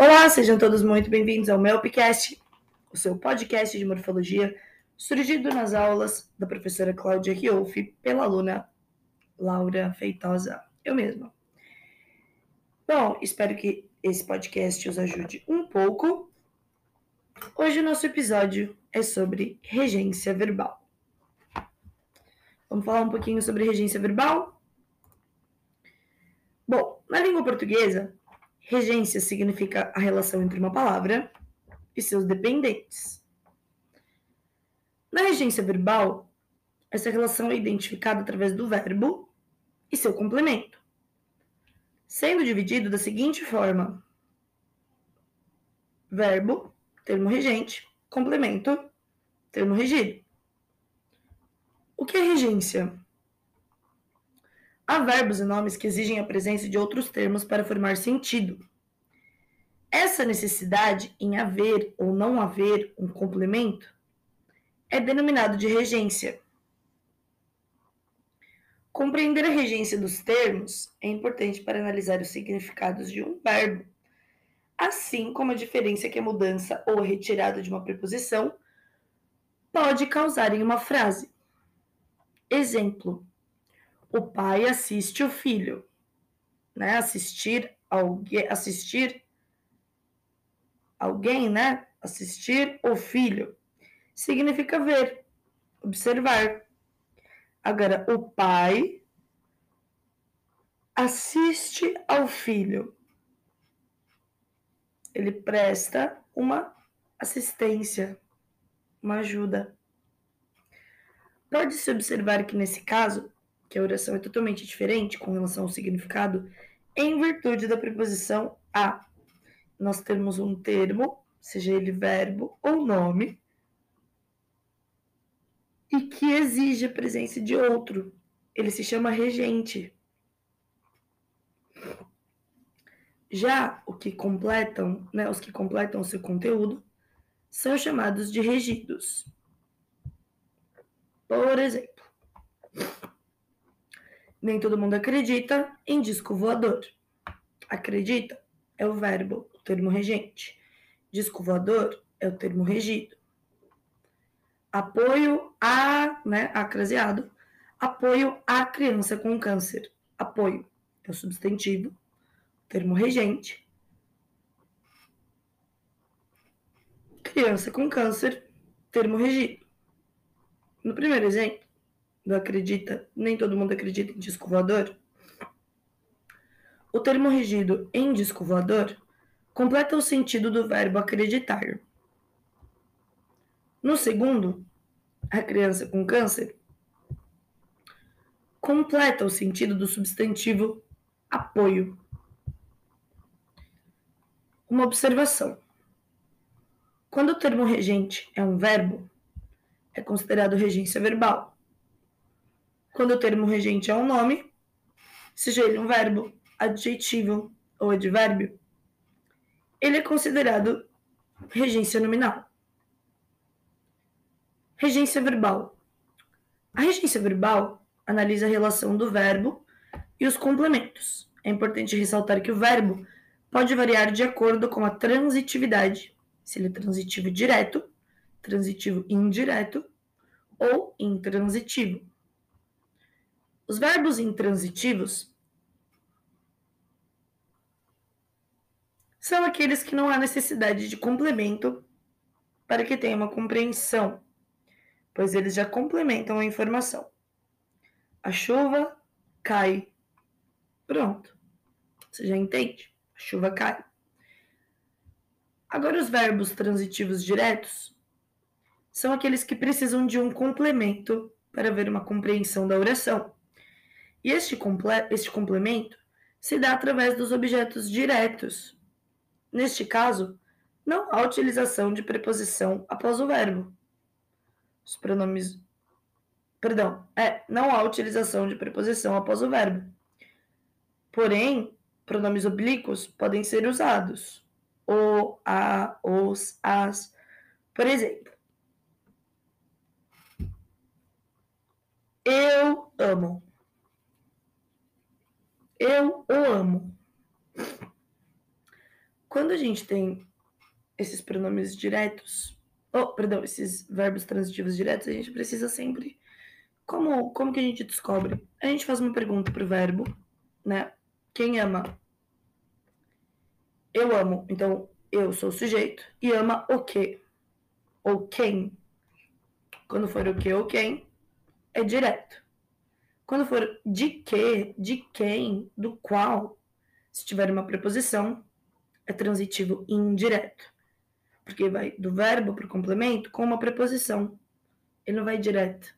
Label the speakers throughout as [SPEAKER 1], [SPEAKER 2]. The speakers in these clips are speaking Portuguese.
[SPEAKER 1] Olá, sejam todos muito bem-vindos ao meu podcast, o seu podcast de morfologia, surgido nas aulas da professora Cláudia Riolfi pela aluna Laura Feitosa, eu mesma. Bom, espero que esse podcast os ajude um pouco. Hoje o nosso episódio é sobre regência verbal. Vamos falar um pouquinho sobre regência verbal? Bom, na língua portuguesa, regência significa a relação entre uma palavra e seus dependentes. Na regência verbal, essa relação é identificada através do verbo e seu complemento, sendo dividido da seguinte forma: verbo, termo regente, complemento, termo regido. O que é regência? Há verbos e nomes que exigem a presença de outros termos para formar sentido. Essa necessidade em haver ou não haver um complemento é denominado de regência. Compreender a regência dos termos é importante para analisar os significados de um verbo, assim como a diferença que a mudança ou a retirada de uma preposição pode causar em uma frase. Exemplo: O pai assiste o filho. Né? Assistir alguém, assistir alguém, né? Assistir o filho significa ver, observar. Agora, o pai assiste ao filho. Ele presta uma assistência, uma ajuda. Pode-se observar que nesse caso, que a oração é totalmente diferente com relação ao significado, em virtude da preposição a. Nós temos um termo, seja ele verbo ou nome, e que exige a presença de outro. Ele se chama regente. Já o que completam, né, os que completam o seu conteúdo são chamados de regidos. Por exemplo, nem todo mundo acredita em disco voador. Acredita é o verbo, o termo regente. Disco voador é o termo regido. Apoio a, né, a craseado. Apoio à criança com câncer. Apoio é o substantivo, termo regente. Criança com câncer, termo regido. No primeiro exemplo, do acredita, nem todo mundo acredita em disco voador, o termo regido em disco voador completa o sentido do verbo acreditar. No segundo, a criança com câncer completa o sentido do substantivo apoio. Uma observação. Quando o termo regente é um verbo, é considerado regência verbal. Quando o termo regente é um nome, seja ele um verbo, adjetivo ou advérbio, ele é considerado regência nominal. Regência verbal. A regência verbal analisa a relação do verbo e os complementos. É importante ressaltar que o verbo pode variar de acordo com a transitividade, se ele é transitivo direto transitivo indireto ou intransitivo. Os verbos intransitivos são aqueles que não há necessidade de complemento para que tenha uma compreensão, pois eles já complementam a informação. A chuva cai. Pronto. Você já entende? A chuva cai. Agora, os verbos transitivos diretos são aqueles que precisam de um complemento para haver uma compreensão da oração. E este, comple este complemento se dá através dos objetos diretos. Neste caso, não há utilização de preposição após o verbo. Os pronomes. Perdão, é, não há utilização de preposição após o verbo. Porém, pronomes oblíquos podem ser usados. O, a, os, as. Por exemplo, Eu amo. Eu o amo. Quando a gente tem esses pronomes diretos, oh, perdão, esses verbos transitivos diretos, a gente precisa sempre. Como, como que a gente descobre? A gente faz uma pergunta pro verbo, né? Quem ama? Eu amo. Então, eu sou o sujeito. E ama o quê? Ou quem? Quando for o que ou quem, é direto. Quando for de que, de quem, do qual, se tiver uma preposição, é transitivo indireto. Porque vai do verbo para o complemento com uma preposição. Ele não vai direto.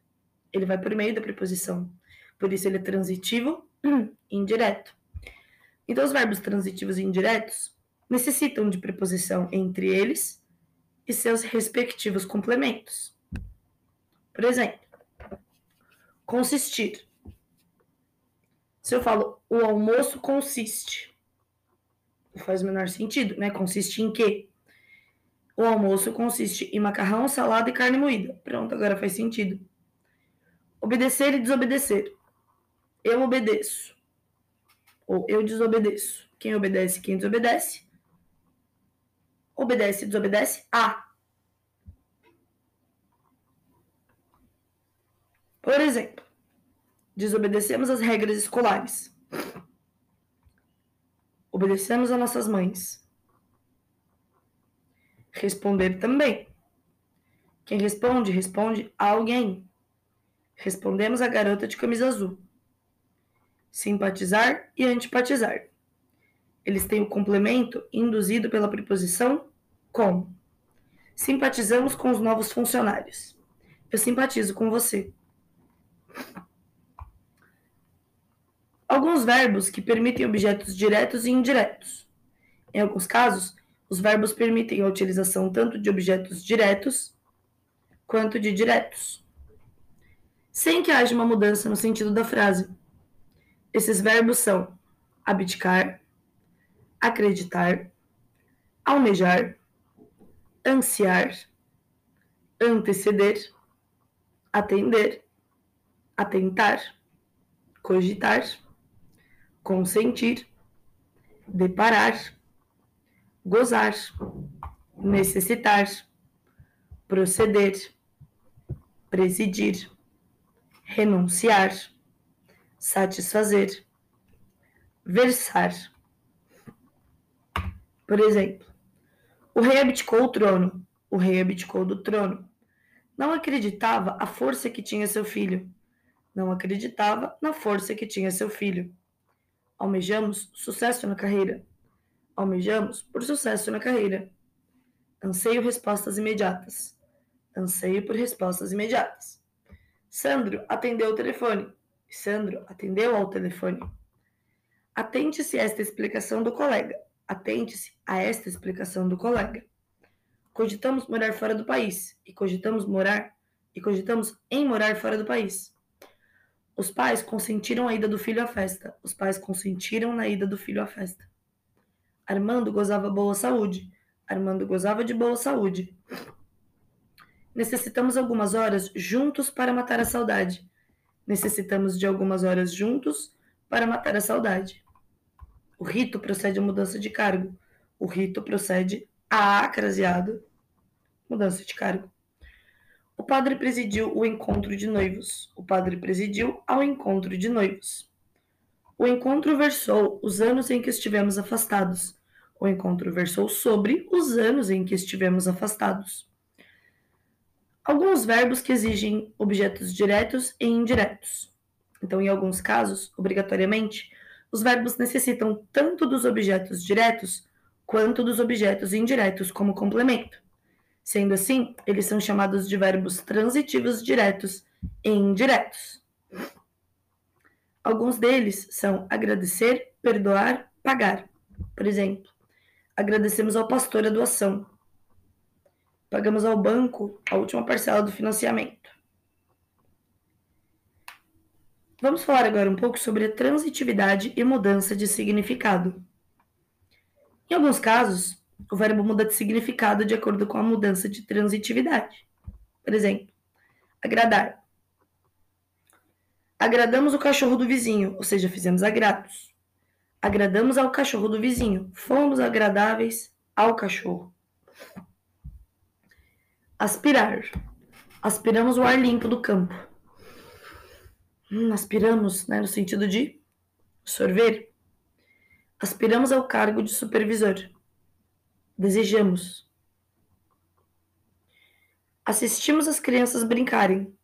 [SPEAKER 1] Ele vai por meio da preposição. Por isso ele é transitivo indireto. Então, os verbos transitivos e indiretos necessitam de preposição entre eles e seus respectivos complementos. Por exemplo, consistir. Se eu falo o almoço consiste, faz o menor sentido, né? Consiste em quê? O almoço consiste em macarrão, salada e carne moída. Pronto, agora faz sentido. Obedecer e desobedecer. Eu obedeço. Ou eu desobedeço. Quem obedece, quem desobedece. Obedece e desobedece a. Por exemplo, desobedecemos as regras escolares. Obedecemos a nossas mães. Responder também. Quem responde, responde a alguém. Respondemos a garota de camisa azul. Simpatizar e antipatizar. Eles têm o complemento induzido pela preposição com. Simpatizamos com os novos funcionários. Eu simpatizo com você. Alguns verbos que permitem objetos diretos e indiretos. Em alguns casos, os verbos permitem a utilização tanto de objetos diretos quanto de diretos, sem que haja uma mudança no sentido da frase. Esses verbos são abdicar, acreditar, almejar, ansiar, anteceder, atender, atentar, cogitar consentir, deparar, gozar, necessitar, proceder, presidir, renunciar, satisfazer, versar. Por exemplo, o rei abdicou o trono, o rei abdicou do trono. Não acreditava a força que tinha seu filho. Não acreditava na força que tinha seu filho. Almejamos sucesso na carreira. Almejamos por sucesso na carreira. Anseio respostas imediatas. Anseio por respostas imediatas. Sandro atendeu o telefone. Sandro atendeu ao telefone. Atente-se a esta explicação do colega. Atente-se a esta explicação do colega. Cogitamos morar fora do país e cogitamos morar e cogitamos em morar fora do país. Os pais consentiram a ida do filho à festa. Os pais consentiram na ida do filho à festa. Armando gozava boa saúde. Armando gozava de boa saúde. Necessitamos algumas horas juntos para matar a saudade. Necessitamos de algumas horas juntos para matar a saudade. O rito procede à mudança de cargo. O rito procede a acraseado mudança de cargo. O padre presidiu o encontro de noivos. O padre presidiu ao encontro de noivos. O encontro versou os anos em que estivemos afastados. O encontro versou sobre os anos em que estivemos afastados. Alguns verbos que exigem objetos diretos e indiretos. Então, em alguns casos, obrigatoriamente, os verbos necessitam tanto dos objetos diretos quanto dos objetos indiretos como complemento. Sendo assim, eles são chamados de verbos transitivos diretos e indiretos. Alguns deles são agradecer, perdoar, pagar. Por exemplo, agradecemos ao pastor a doação. Pagamos ao banco a última parcela do financiamento. Vamos falar agora um pouco sobre a transitividade e mudança de significado. Em alguns casos, o verbo muda de significado de acordo com a mudança de transitividade. Por exemplo, agradar. Agradamos o cachorro do vizinho, ou seja, fizemos agrados. Agradamos ao cachorro do vizinho. Fomos agradáveis ao cachorro. Aspirar. Aspiramos o ar limpo do campo. Hum, aspiramos, né, no sentido de sorver. Aspiramos ao cargo de supervisor. Desejamos. Assistimos as crianças brincarem.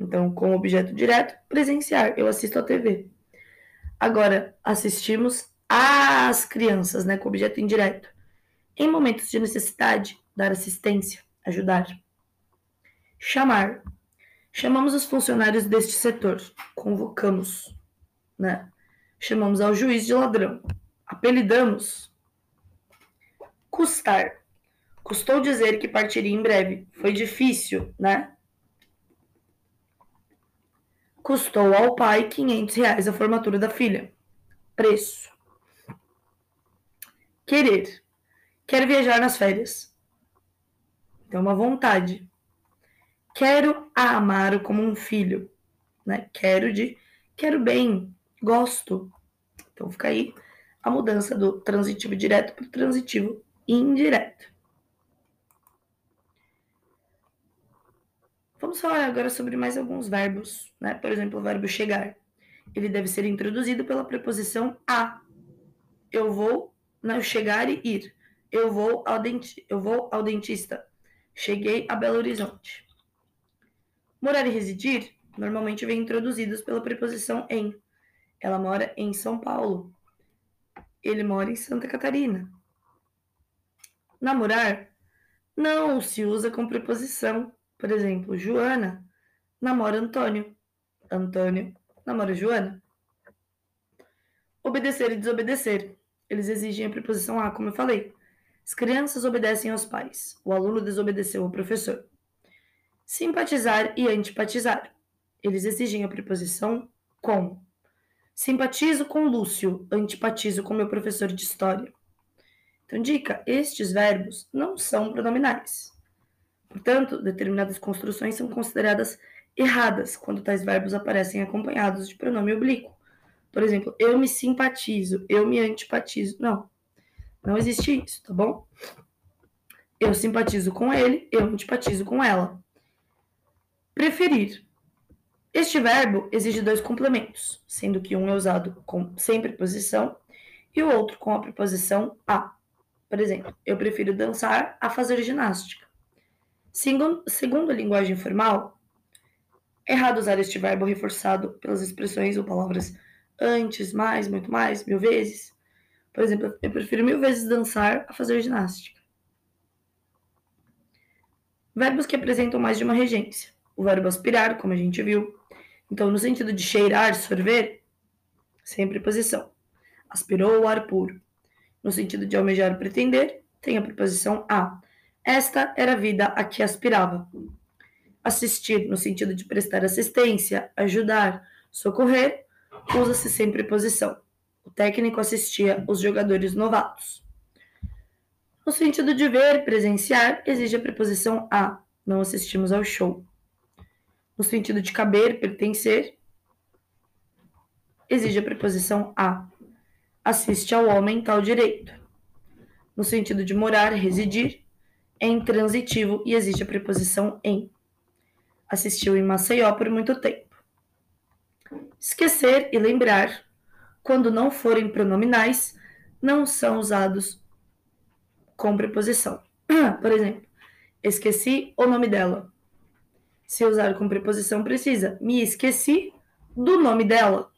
[SPEAKER 1] Então, com objeto direto, presenciar. Eu assisto a TV. Agora, assistimos às crianças, né, com objeto indireto. Em momentos de necessidade, dar assistência, ajudar. Chamar. Chamamos os funcionários deste setor. Convocamos, né? Chamamos ao juiz de ladrão. Apelidamos. Custar. Custou dizer que partiria em breve. Foi difícil, né? Custou ao pai 500 reais a formatura da filha. Preço. Querer. Quero viajar nas férias. Então, uma vontade. Quero a Amaro como um filho. Né? Quero de quero bem, gosto. Então, fica aí a mudança do transitivo direto para o transitivo indireto. Vamos falar agora sobre mais alguns verbos, né? Por exemplo, o verbo chegar. Ele deve ser introduzido pela preposição a. Eu vou não chegar e ir. Eu vou ao denti eu vou ao dentista. Cheguei a Belo Horizonte. Morar e residir normalmente vem introduzidos pela preposição em. Ela mora em São Paulo. Ele mora em Santa Catarina. Namorar não se usa com preposição por exemplo, Joana namora Antônio. Antônio namora Joana. Obedecer e desobedecer. Eles exigem a preposição a, como eu falei. As crianças obedecem aos pais. O aluno desobedeceu ao professor. Simpatizar e antipatizar. Eles exigem a preposição com. Simpatizo com Lúcio, antipatizo com meu professor de história. Então, dica: estes verbos não são pronominais. Portanto, determinadas construções são consideradas erradas quando tais verbos aparecem acompanhados de pronome oblíquo. Por exemplo, eu me simpatizo, eu me antipatizo. Não, não existe isso, tá bom? Eu simpatizo com ele, eu antipatizo com ela. Preferir. Este verbo exige dois complementos, sendo que um é usado com, sem preposição e o outro com a preposição a. Por exemplo, eu prefiro dançar a fazer ginástica. Segundo, segundo a linguagem formal, é errado usar este verbo reforçado pelas expressões ou palavras antes, mais, muito mais, mil vezes. Por exemplo, eu prefiro mil vezes dançar a fazer ginástica. Verbos que apresentam mais de uma regência. O verbo aspirar, como a gente viu. Então, no sentido de cheirar, sorver, sem preposição. Aspirou o ar puro. No sentido de almejar, pretender, tem a preposição a. Esta era a vida a que aspirava. Assistir, no sentido de prestar assistência, ajudar, socorrer, usa-se sem preposição. O técnico assistia os jogadores novatos. No sentido de ver, presenciar, exige a preposição a. Não assistimos ao show. No sentido de caber, pertencer, exige a preposição a. Assiste ao homem tal direito. No sentido de morar, residir, é intransitivo e existe a preposição em. Assistiu em Maceió por muito tempo. Esquecer e lembrar, quando não forem pronominais, não são usados com preposição. Por exemplo, esqueci o nome dela. Se usar com preposição precisa, me esqueci do nome dela.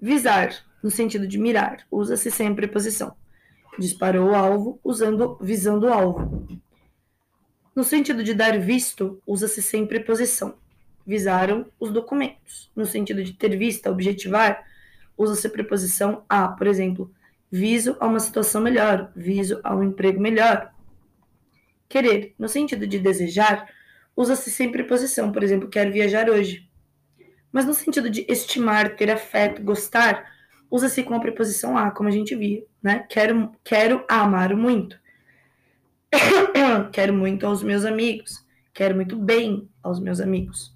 [SPEAKER 1] Visar, no sentido de mirar, usa-se sem preposição disparou o alvo usando visando o alvo. No sentido de dar visto, usa-se sempre preposição. Visaram os documentos. No sentido de ter vista, objetivar, usa-se preposição a, por exemplo, viso a uma situação melhor, viso a um emprego melhor. Querer, no sentido de desejar, usa-se sempre preposição, por exemplo, quero viajar hoje. Mas no sentido de estimar, ter afeto, gostar, usa-se com a preposição a, como a gente via, né? Quero, quero amar muito. quero muito aos meus amigos. Quero muito bem aos meus amigos.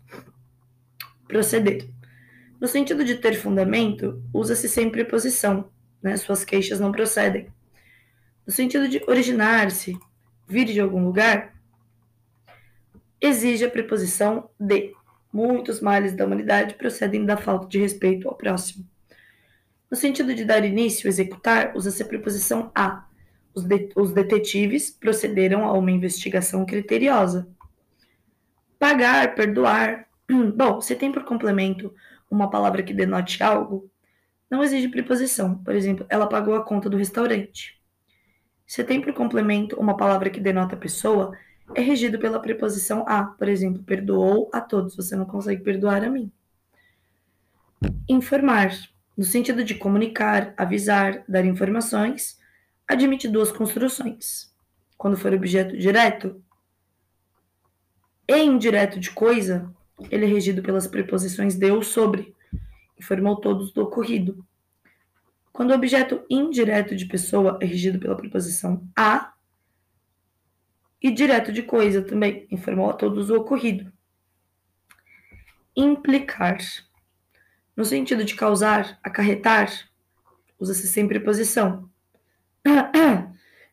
[SPEAKER 1] Proceder. No sentido de ter fundamento, usa-se sempre preposição, né? Suas queixas não procedem. No sentido de originar-se, vir de algum lugar, exige a preposição de. Muitos males da humanidade procedem da falta de respeito ao próximo. No sentido de dar início, executar, usa-se a preposição a. Os, de os detetives procederam a uma investigação criteriosa. Pagar, perdoar. Bom, se tem por complemento uma palavra que denote algo, não exige preposição. Por exemplo, ela pagou a conta do restaurante. Se tem por complemento uma palavra que denota pessoa, é regido pela preposição a. Por exemplo, perdoou a todos. Você não consegue perdoar a mim. Informar, no sentido de comunicar, avisar, dar informações, admite duas construções. Quando for objeto direto e indireto de coisa, ele é regido pelas preposições de ou sobre, informou todos do ocorrido. Quando o objeto indireto de pessoa é regido pela preposição a, e direto de coisa também, informou a todos o ocorrido. Implicar. No sentido de causar, acarretar, usa-se sempre preposição.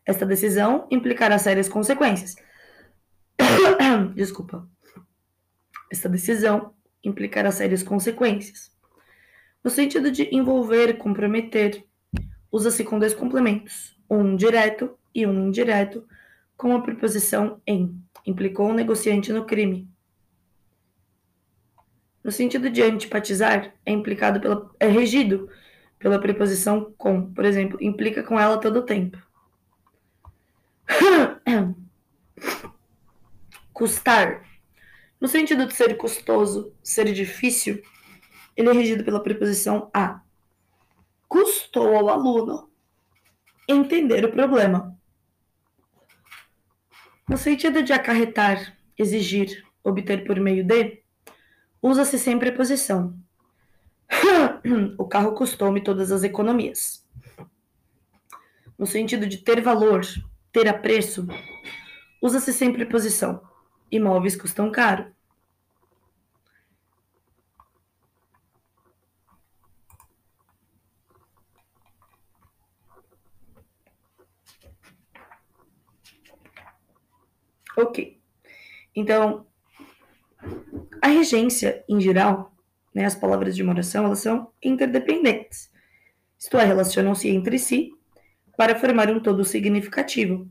[SPEAKER 1] Esta decisão implicará sérias consequências. Desculpa. Esta decisão implicará sérias consequências. No sentido de envolver, comprometer, usa-se com dois complementos, um direto e um indireto, com a preposição em. Implicou o negociante no crime. No sentido de antipatizar, é implicado pela, é regido pela preposição com. Por exemplo, implica com ela todo o tempo. Custar. No sentido de ser custoso, ser difícil, ele é regido pela preposição a. Custou ao aluno entender o problema. No sentido de acarretar, exigir, obter por meio de, usa-se a preposição. o carro custou-me todas as economias. No sentido de ter valor, ter apreço, usa-se a preposição. Imóveis custam caro. Ok. Então, a regência, em geral, né, as palavras de uma oração, elas são interdependentes. Isto é, relacionam-se entre si para formar um todo significativo.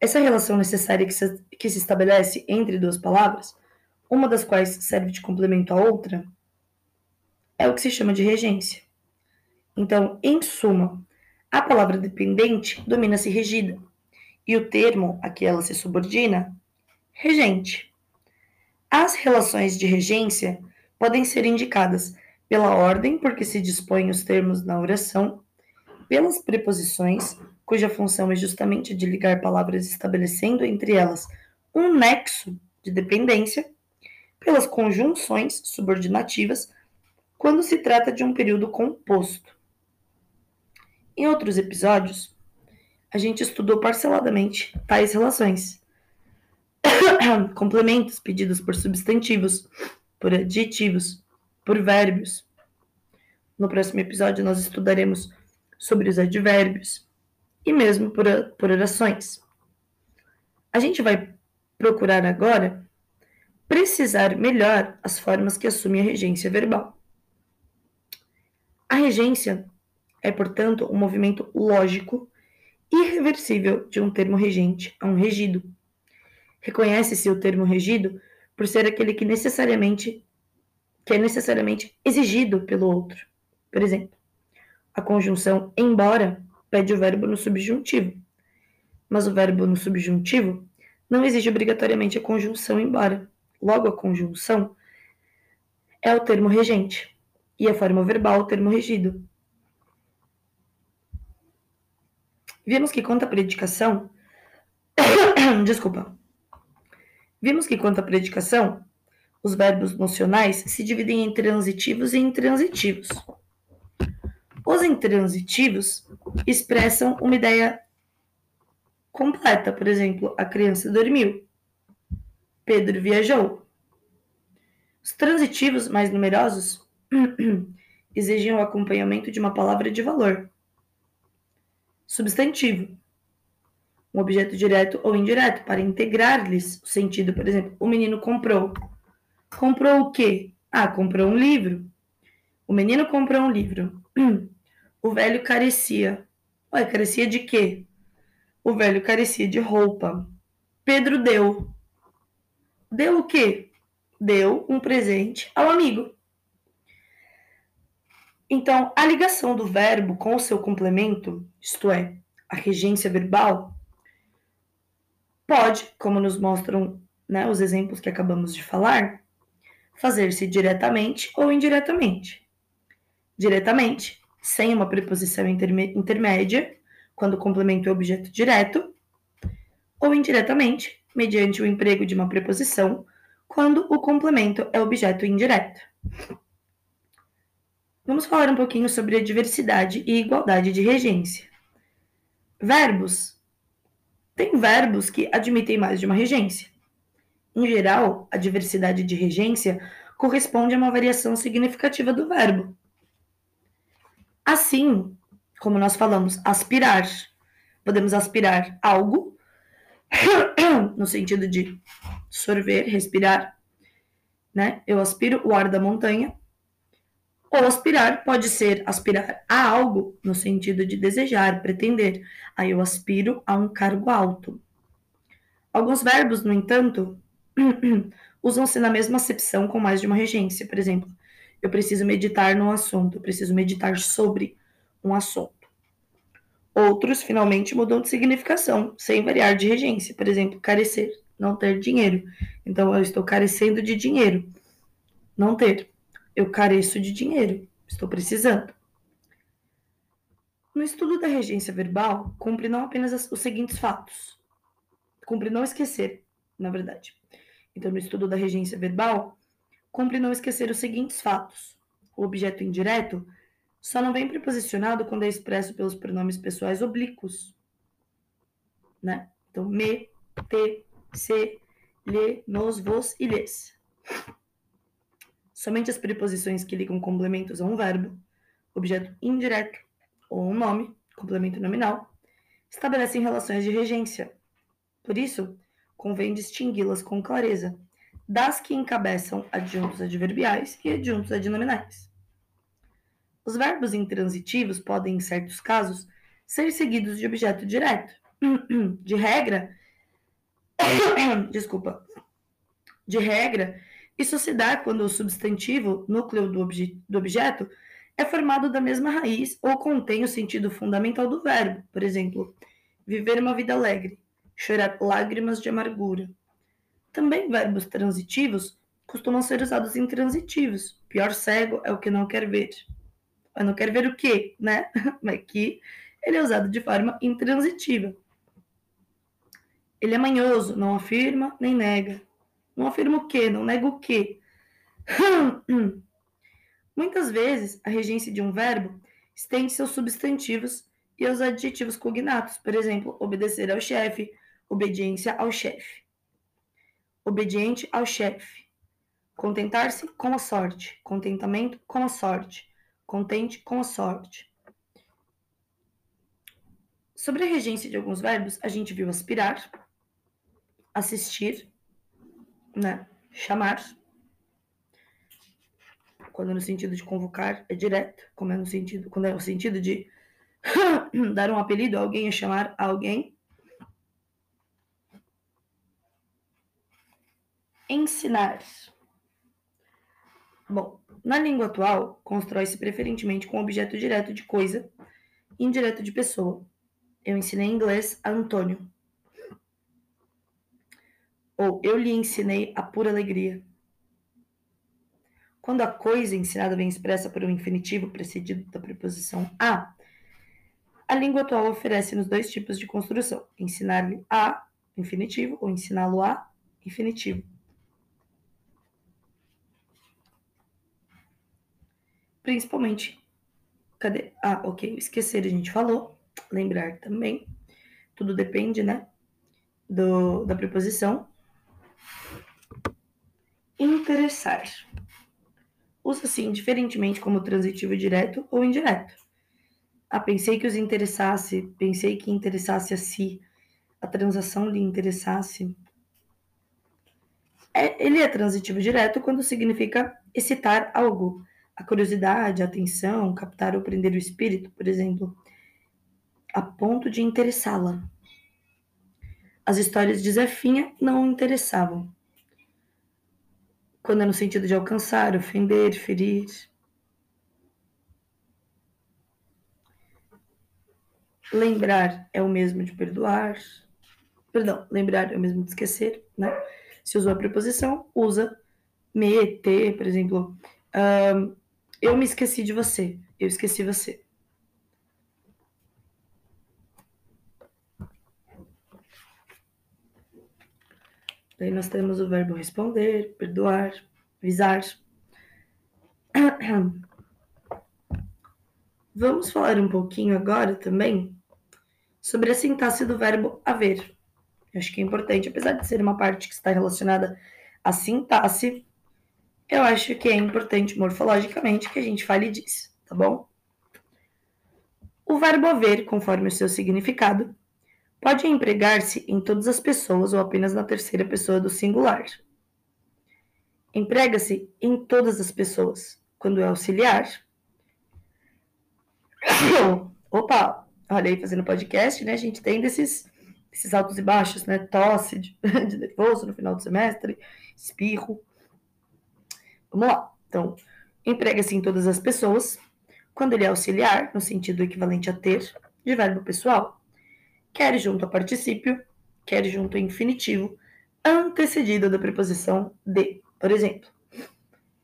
[SPEAKER 1] Essa relação necessária que se, que se estabelece entre duas palavras, uma das quais serve de complemento à outra, é o que se chama de regência. Então, em suma, a palavra dependente domina-se regida, e o termo a que ela se subordina, regente. As relações de regência podem ser indicadas pela ordem por que se dispõem os termos na oração, pelas preposições, cuja função é justamente de ligar palavras estabelecendo entre elas um nexo de dependência, pelas conjunções subordinativas, quando se trata de um período composto. Em outros episódios, a gente estudou parceladamente tais relações. Complementos pedidos por substantivos, por adjetivos, por verbos. No próximo episódio, nós estudaremos sobre os advérbios e mesmo por, por orações. A gente vai procurar agora precisar melhor as formas que assumem a regência verbal. A regência é, portanto, um movimento lógico irreversível de um termo regente a um regido. Reconhece-se o termo regido por ser aquele que necessariamente que é necessariamente exigido pelo outro. Por exemplo, a conjunção embora pede o verbo no subjuntivo, mas o verbo no subjuntivo não exige obrigatoriamente a conjunção embora. Logo, a conjunção é o termo regente e a forma verbal o termo regido. Vimos que quanto à predicação. Desculpa. Vimos que quanto à predicação, os verbos nocionais se dividem em transitivos e intransitivos. Os intransitivos expressam uma ideia completa, por exemplo, a criança dormiu, Pedro viajou. Os transitivos mais numerosos exigiam o acompanhamento de uma palavra de valor. Substantivo. Um objeto direto ou indireto, para integrar-lhes o sentido. Por exemplo, o menino comprou. Comprou o quê? Ah, comprou um livro. O menino comprou um livro. O velho carecia. Ué, carecia de quê? O velho carecia de roupa. Pedro deu. Deu o quê? Deu um presente ao amigo. Então, a ligação do verbo com o seu complemento, isto é, a regência verbal, pode, como nos mostram né, os exemplos que acabamos de falar, fazer-se diretamente ou indiretamente. Diretamente, sem uma preposição intermédia, quando o complemento é objeto direto, ou indiretamente, mediante o emprego de uma preposição, quando o complemento é objeto indireto. Vamos falar um pouquinho sobre a diversidade e igualdade de regência. Verbos. Tem verbos que admitem mais de uma regência. Em geral, a diversidade de regência corresponde a uma variação significativa do verbo. Assim, como nós falamos, aspirar. Podemos aspirar algo, no sentido de sorver, respirar. Né? Eu aspiro o ar da montanha, ou aspirar pode ser aspirar a algo no sentido de desejar, pretender. Aí eu aspiro a um cargo alto. Alguns verbos, no entanto, usam-se na mesma acepção com mais de uma regência. Por exemplo, eu preciso meditar num assunto, eu preciso meditar sobre um assunto. Outros, finalmente, mudam de significação, sem variar de regência. Por exemplo, carecer, não ter dinheiro. Então, eu estou carecendo de dinheiro. Não ter eu careço de dinheiro, estou precisando. No estudo da regência verbal, cumpre não apenas os seguintes fatos. Cumpre não esquecer, na verdade. Então, no estudo da regência verbal, cumpre não esquecer os seguintes fatos. O objeto indireto só não vem preposicionado quando é expresso pelos pronomes pessoais oblíquos. Né? Então, me, te, se, lhe, nos, vos e lhes. Somente as preposições que ligam complementos a um verbo, objeto indireto ou um nome, complemento nominal, estabelecem relações de regência. Por isso, convém distingui-las com clareza das que encabeçam adjuntos adverbiais e adjuntos adnominais. Os verbos intransitivos podem, em certos casos, ser seguidos de objeto direto. De regra, desculpa. De regra, isso se dá quando o substantivo, núcleo do, obje do objeto, é formado da mesma raiz ou contém o sentido fundamental do verbo. Por exemplo, viver uma vida alegre, chorar lágrimas de amargura. Também verbos transitivos costumam ser usados intransitivos. Pior cego é o que não quer ver. Mas não quer ver o quê, né? Mas aqui ele é usado de forma intransitiva. Ele é manhoso, não afirma nem nega. Não afirma o quê? Não nega o quê? Muitas vezes, a regência de um verbo estende seus substantivos e os adjetivos cognatos. Por exemplo, obedecer ao chefe, obediência ao chefe. Obediente ao chefe. Contentar-se com a sorte. Contentamento com a sorte. Contente com a sorte. Sobre a regência de alguns verbos, a gente viu aspirar, assistir, né? Chamar. Quando é no sentido de convocar é direto, como é no sentido, quando é no sentido de dar um apelido a alguém, a chamar alguém. Ensinar. Bom, na língua atual, constrói-se preferentemente com objeto direto de coisa, indireto de pessoa. Eu ensinei inglês a Antônio. Ou eu lhe ensinei a pura alegria. Quando a coisa ensinada vem expressa por um infinitivo precedido da preposição a, a língua atual oferece-nos dois tipos de construção: ensinar-lhe a, infinitivo, ou ensiná-lo a, infinitivo. Principalmente, cadê? Ah, ok, esquecer a gente falou, lembrar também. Tudo depende, né, do, da preposição interessar. usa-se indiferentemente como transitivo direto ou indireto. Ah, pensei que os interessasse, pensei que interessasse a si, a transação lhe interessasse. É, ele é transitivo direto quando significa excitar algo, a curiosidade, a atenção, captar ou prender o espírito, por exemplo, a ponto de interessá-la. As histórias de Zefinha não interessavam. Quando é no sentido de alcançar, ofender, ferir. Lembrar é o mesmo de perdoar. Perdão, lembrar é o mesmo de esquecer, né? Se usou a preposição, usa me, te, por exemplo. Um, eu me esqueci de você. Eu esqueci você. Daí nós temos o verbo responder, perdoar, avisar. Vamos falar um pouquinho agora também sobre a sintaxe do verbo haver. Eu acho que é importante, apesar de ser uma parte que está relacionada à sintaxe, eu acho que é importante morfologicamente que a gente fale disso, tá bom? O verbo haver, conforme o seu significado, pode empregar-se em todas as pessoas ou apenas na terceira pessoa do singular. Emprega-se em todas as pessoas quando é auxiliar. Opa, olha aí fazendo podcast, né? A gente tem desses, altos e baixos, né? Tosse de, de nervoso no final do semestre, espirro. Vamos lá. Então, emprega-se em todas as pessoas quando ele é auxiliar, no sentido equivalente a ter, de verbo pessoal, quer junto a particípio, quer junto a infinitivo, antecedido da preposição de. Por exemplo,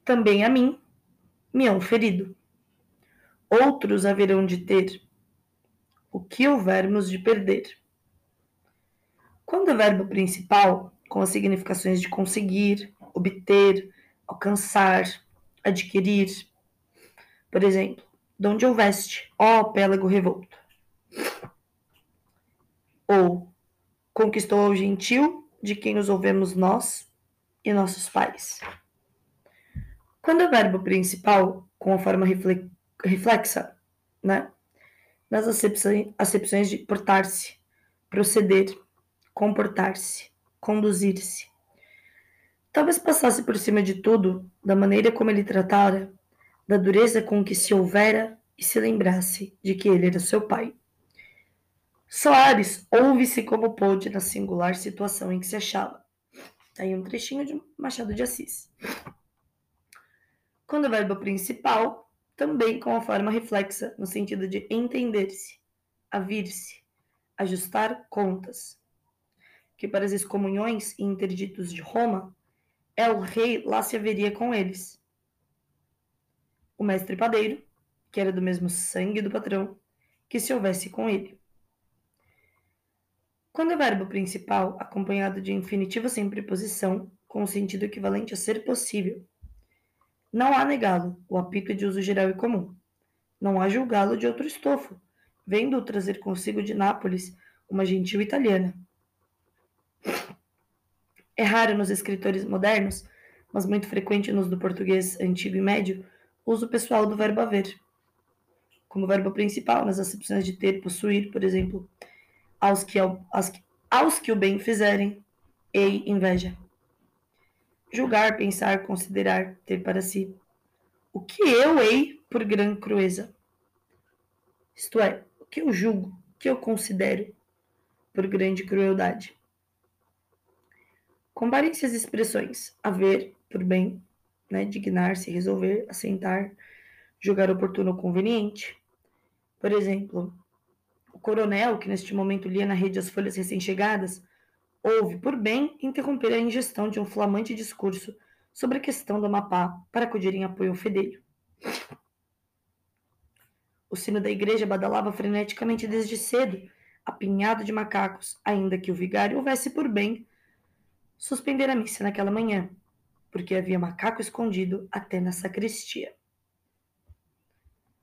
[SPEAKER 1] também a mim me hão ferido. Outros haverão de ter. O que houvermos de perder. Quando o verbo principal, com as significações de conseguir, obter, alcançar, adquirir. Por exemplo, de onde houveste, ó pélago revolto. Ou conquistou o gentil de quem nos ouvemos nós e nossos pais. Quando o verbo principal, com a forma reflexa, né, nas acepções de portar-se, proceder, comportar-se, conduzir-se, Talvez passasse por cima de tudo, da maneira como ele tratara, da dureza com que se houvera e se lembrasse de que ele era seu pai. Soares ouve-se como pôde na singular situação em que se achava. Aí um trechinho de Machado de Assis. Quando o verbo principal, também com a forma reflexa, no sentido de entender-se, avir-se, ajustar contas, que para as excomunhões e interditos de Roma é o rei lá se haveria com eles. O mestre padeiro, que era do mesmo sangue do patrão, que se houvesse com ele. Quando o verbo principal, acompanhado de infinitivo sem preposição, com o sentido equivalente a ser possível, não há negá-lo, o apito é de uso geral e comum. Não há julgá-lo de outro estofo, vendo-o trazer consigo de Nápoles uma gentil italiana. É raro nos escritores modernos, mas muito frequente nos do português antigo e médio, o uso pessoal do verbo haver, como verbo principal nas acepções de ter, possuir, por exemplo, aos que, aos aos que o bem fizerem, ei, inveja. Julgar, pensar, considerar, ter para si. O que eu hei por grande crueza? Isto é, o que eu julgo, o que eu considero por grande crueldade. Comparem-se as expressões haver, por bem, né, dignar-se, resolver, assentar, julgar oportuno ou conveniente. Por exemplo, o coronel, que neste momento lia na rede as folhas recém-chegadas, houve, por bem, interromper a ingestão de um flamante discurso sobre a questão do Amapá para acudir em apoio ao fedelho. O sino da igreja badalava freneticamente desde cedo, apinhado de macacos, ainda que o vigário houvesse por bem suspender a missa naquela manhã, porque havia macaco escondido até na sacristia.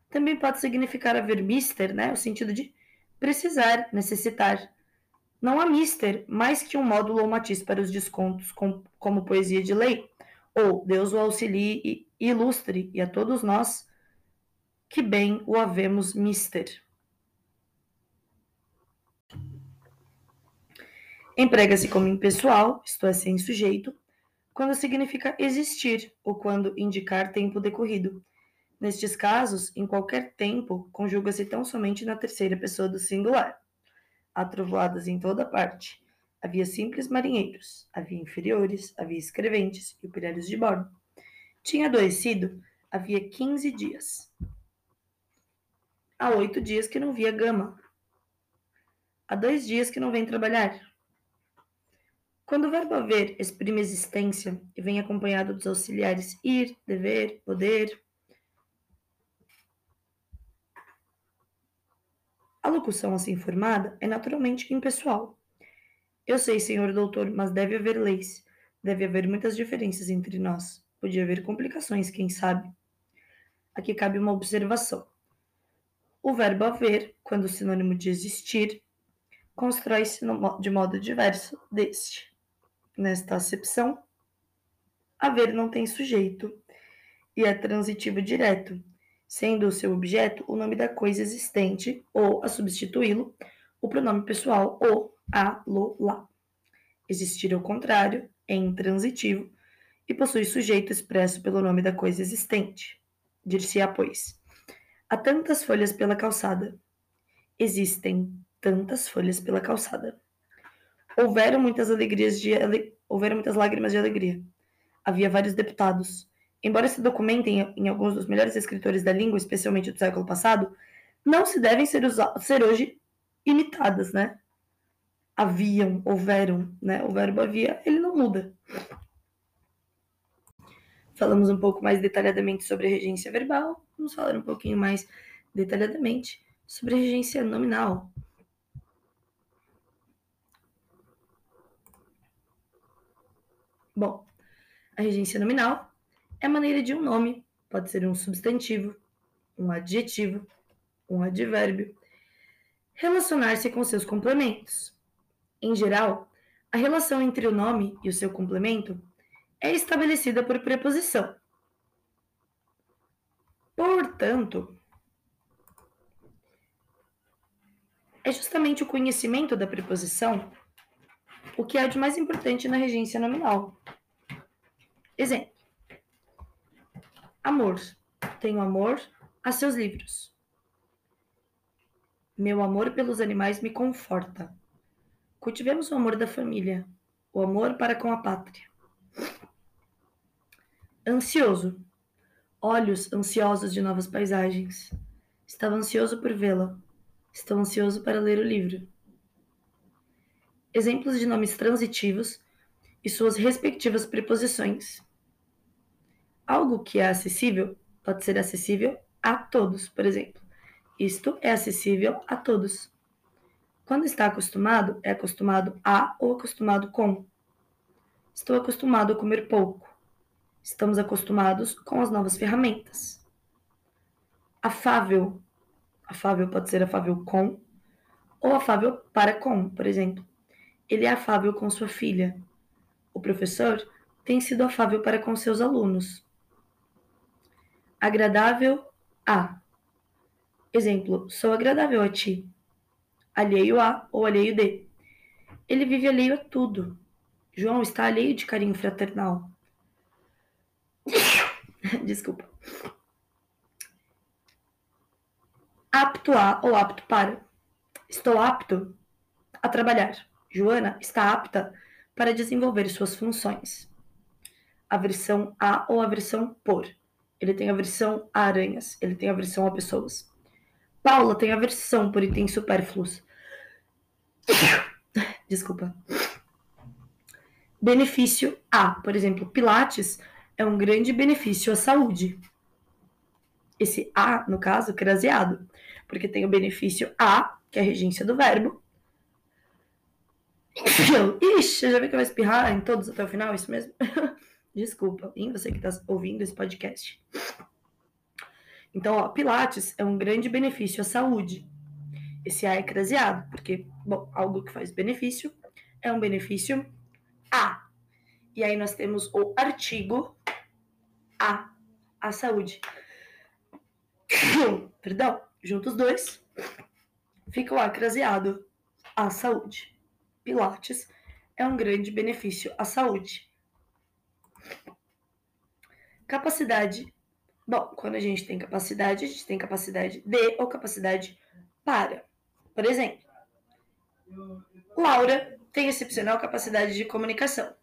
[SPEAKER 1] Também pode significar haver mister, né? O sentido de precisar, necessitar. Não há mister mais que um módulo ou matiz para os descontos, com, como poesia de lei, ou Deus o auxilie e ilustre, e a todos nós, que bem o havemos mister. Emprega-se como impessoal, isto é, sem sujeito, quando significa existir ou quando indicar tempo decorrido. Nestes casos, em qualquer tempo, conjuga-se tão somente na terceira pessoa do singular. Há trovoadas em toda parte. Havia simples marinheiros, havia inferiores, havia escreventes e operários de bordo. Tinha adoecido havia quinze dias. Há oito dias que não via gama. Há dois dias que não vem trabalhar. Quando o verbo haver exprime existência e vem acompanhado dos auxiliares ir, dever, poder, locução assim formada é naturalmente impessoal. Eu sei, senhor doutor, mas deve haver leis, deve haver muitas diferenças entre nós. Podia haver complicações, quem sabe? Aqui cabe uma observação. O verbo haver, quando sinônimo de existir, constrói-se de modo diverso deste. Nesta acepção, haver não tem sujeito e é transitivo direto, sendo o seu objeto o nome da coisa existente ou, a substituí-lo, o pronome pessoal o, a, lo, lá. Existir ao contrário é intransitivo e possui sujeito expresso pelo nome da coisa existente. Dir-se-á, pois, há tantas folhas pela calçada. Existem tantas folhas pela calçada. Houveram muitas alegrias de houveram muitas lágrimas de alegria. Havia vários deputados. Embora se documentem em alguns dos melhores escritores da língua, especialmente do século passado, não se devem ser, ser hoje imitadas, né? Haviam, houveram, né? O verbo havia, ele não muda. Falamos um pouco mais detalhadamente sobre a regência verbal, vamos falar um pouquinho mais detalhadamente sobre a regência nominal. Bom, a regência nominal é a maneira de um nome, pode ser um substantivo, um adjetivo, um advérbio, relacionar-se com seus complementos. Em geral, a relação entre o nome e o seu complemento é estabelecida por preposição. Portanto, é justamente o conhecimento da preposição o que há de mais importante na regência nominal. Exemplo: Amor. Tenho amor a seus livros. Meu amor pelos animais me conforta. Cultivemos o amor da família, o amor para com a pátria. Ansioso. Olhos ansiosos de novas paisagens. Estava ansioso por vê-la. Estou ansioso para ler o livro exemplos de nomes transitivos e suas respectivas preposições. Algo que é acessível pode ser acessível a todos, por exemplo. Isto é acessível a todos. Quando está acostumado, é acostumado a ou acostumado com. Estou acostumado a comer pouco. Estamos acostumados com as novas ferramentas. Afável. Afável pode ser afável com ou afável para com, por exemplo. Ele é afável com sua filha. O professor tem sido afável para com seus alunos. Agradável a. Exemplo: sou agradável a ti. Alheio a ou alheio de. Ele vive alheio a tudo. João está alheio de carinho fraternal. Desculpa. Apto a ou apto para. Estou apto a trabalhar. Joana está apta para desenvolver suas funções. Aversão a ou aversão por. Ele tem aversão a aranhas, ele tem aversão a pessoas. Paula tem aversão por itens supérfluos. Desculpa. Benefício a, por exemplo, Pilates é um grande benefício à saúde. Esse a, no caso, craseado, porque tem o benefício a, que é a regência do verbo, Ixi, já vi que vai espirrar em todos até o final, isso mesmo? Desculpa, em você que está ouvindo esse podcast. Então, ó, Pilates é um grande benefício à saúde. Esse A é craseado, porque, bom, algo que faz benefício é um benefício A. E aí nós temos o artigo A, a saúde. Perdão, juntos dois, fica o acraseado, a saúde. Pilates é um grande benefício à saúde. Capacidade. Bom, quando a gente tem capacidade, a gente tem capacidade de ou capacidade para. Por exemplo, Laura tem excepcional capacidade de comunicação.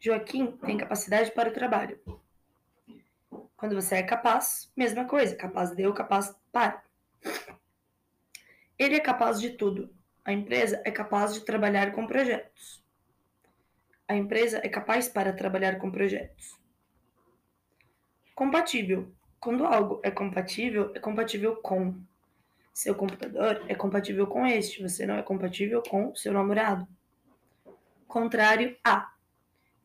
[SPEAKER 1] Joaquim tem capacidade para o trabalho. Quando você é capaz, mesma coisa, capaz de ou capaz para. Ele é capaz de tudo. A empresa é capaz de trabalhar com projetos. A empresa é capaz para trabalhar com projetos. Compatível. Quando algo é compatível, é compatível com. Seu computador é compatível com este, você não é compatível com seu namorado. Contrário a.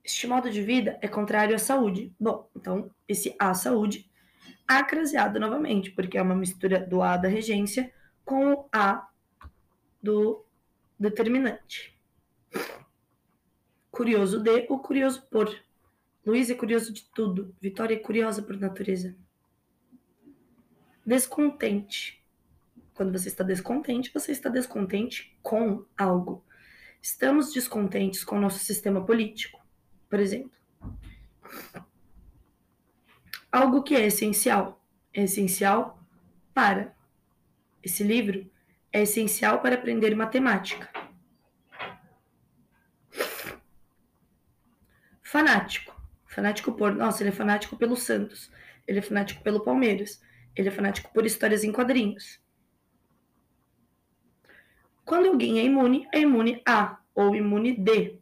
[SPEAKER 1] Este modo de vida é contrário à saúde. Bom, então esse a saúde acraseado novamente, porque é uma mistura do a da regência com o a do determinante. Curioso de ou curioso por. Luiz é curioso de tudo. Vitória é curiosa por natureza. Descontente. Quando você está descontente, você está descontente com algo. Estamos descontentes com o nosso sistema político, por exemplo. Algo que é essencial. É essencial para. Esse livro é essencial para aprender matemática. Fanático. Fanático por. Nossa, ele é fanático pelo Santos. Ele é fanático pelo Palmeiras. Ele é fanático por histórias em quadrinhos. Quando alguém é imune, é imune a ou imune de.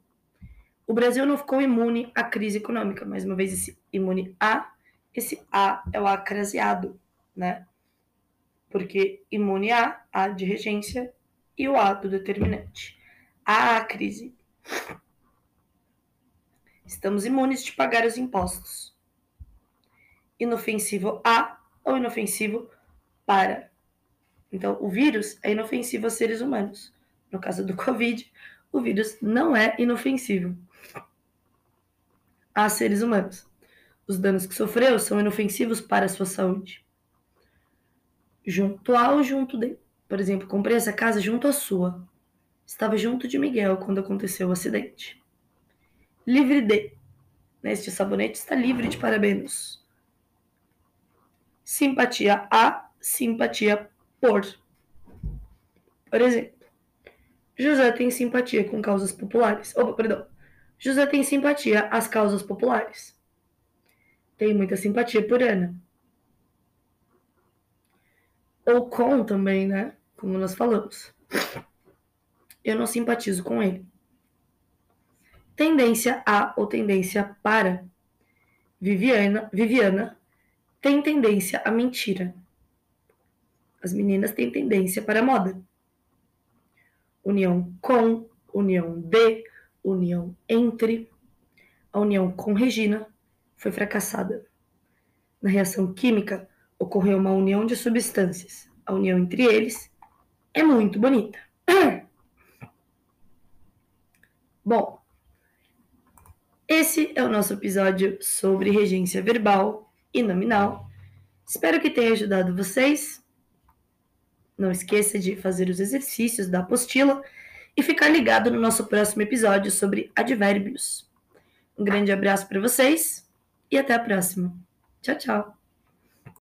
[SPEAKER 1] O Brasil não ficou imune à crise econômica. Mais uma vez, esse imune a, esse a é o acraseado, né? Porque imune a, a de regência e o a do determinante. A, a crise. Estamos imunes de pagar os impostos. Inofensivo a ou inofensivo para. Então, o vírus é inofensivo a seres humanos. No caso do Covid, o vírus não é inofensivo a seres humanos. Os danos que sofreu são inofensivos para a sua saúde. Junto a ou junto de. Por exemplo, comprei essa casa junto à sua. Estava junto de Miguel quando aconteceu o acidente. Livre de. Neste sabonete está livre de parabenos. Simpatia a, simpatia por. Por exemplo, José tem simpatia com causas populares. Opa, perdão. José tem simpatia às causas populares. Tem muita simpatia por Ana. Ou com também, né? Como nós falamos. Eu não simpatizo com ele tendência a ou tendência para. Viviana, Viviana tem tendência à mentira. As meninas têm tendência para a moda. União com, união de, união entre. A união com Regina foi fracassada. Na reação química, ocorreu uma união de substâncias. A união entre eles é muito bonita. Bom, esse é o nosso episódio sobre regência verbal e nominal. Espero que tenha ajudado vocês. Não esqueça de fazer os exercícios da apostila e ficar ligado no nosso próximo episódio sobre advérbios. Um grande abraço para vocês e até a próxima. Tchau, tchau.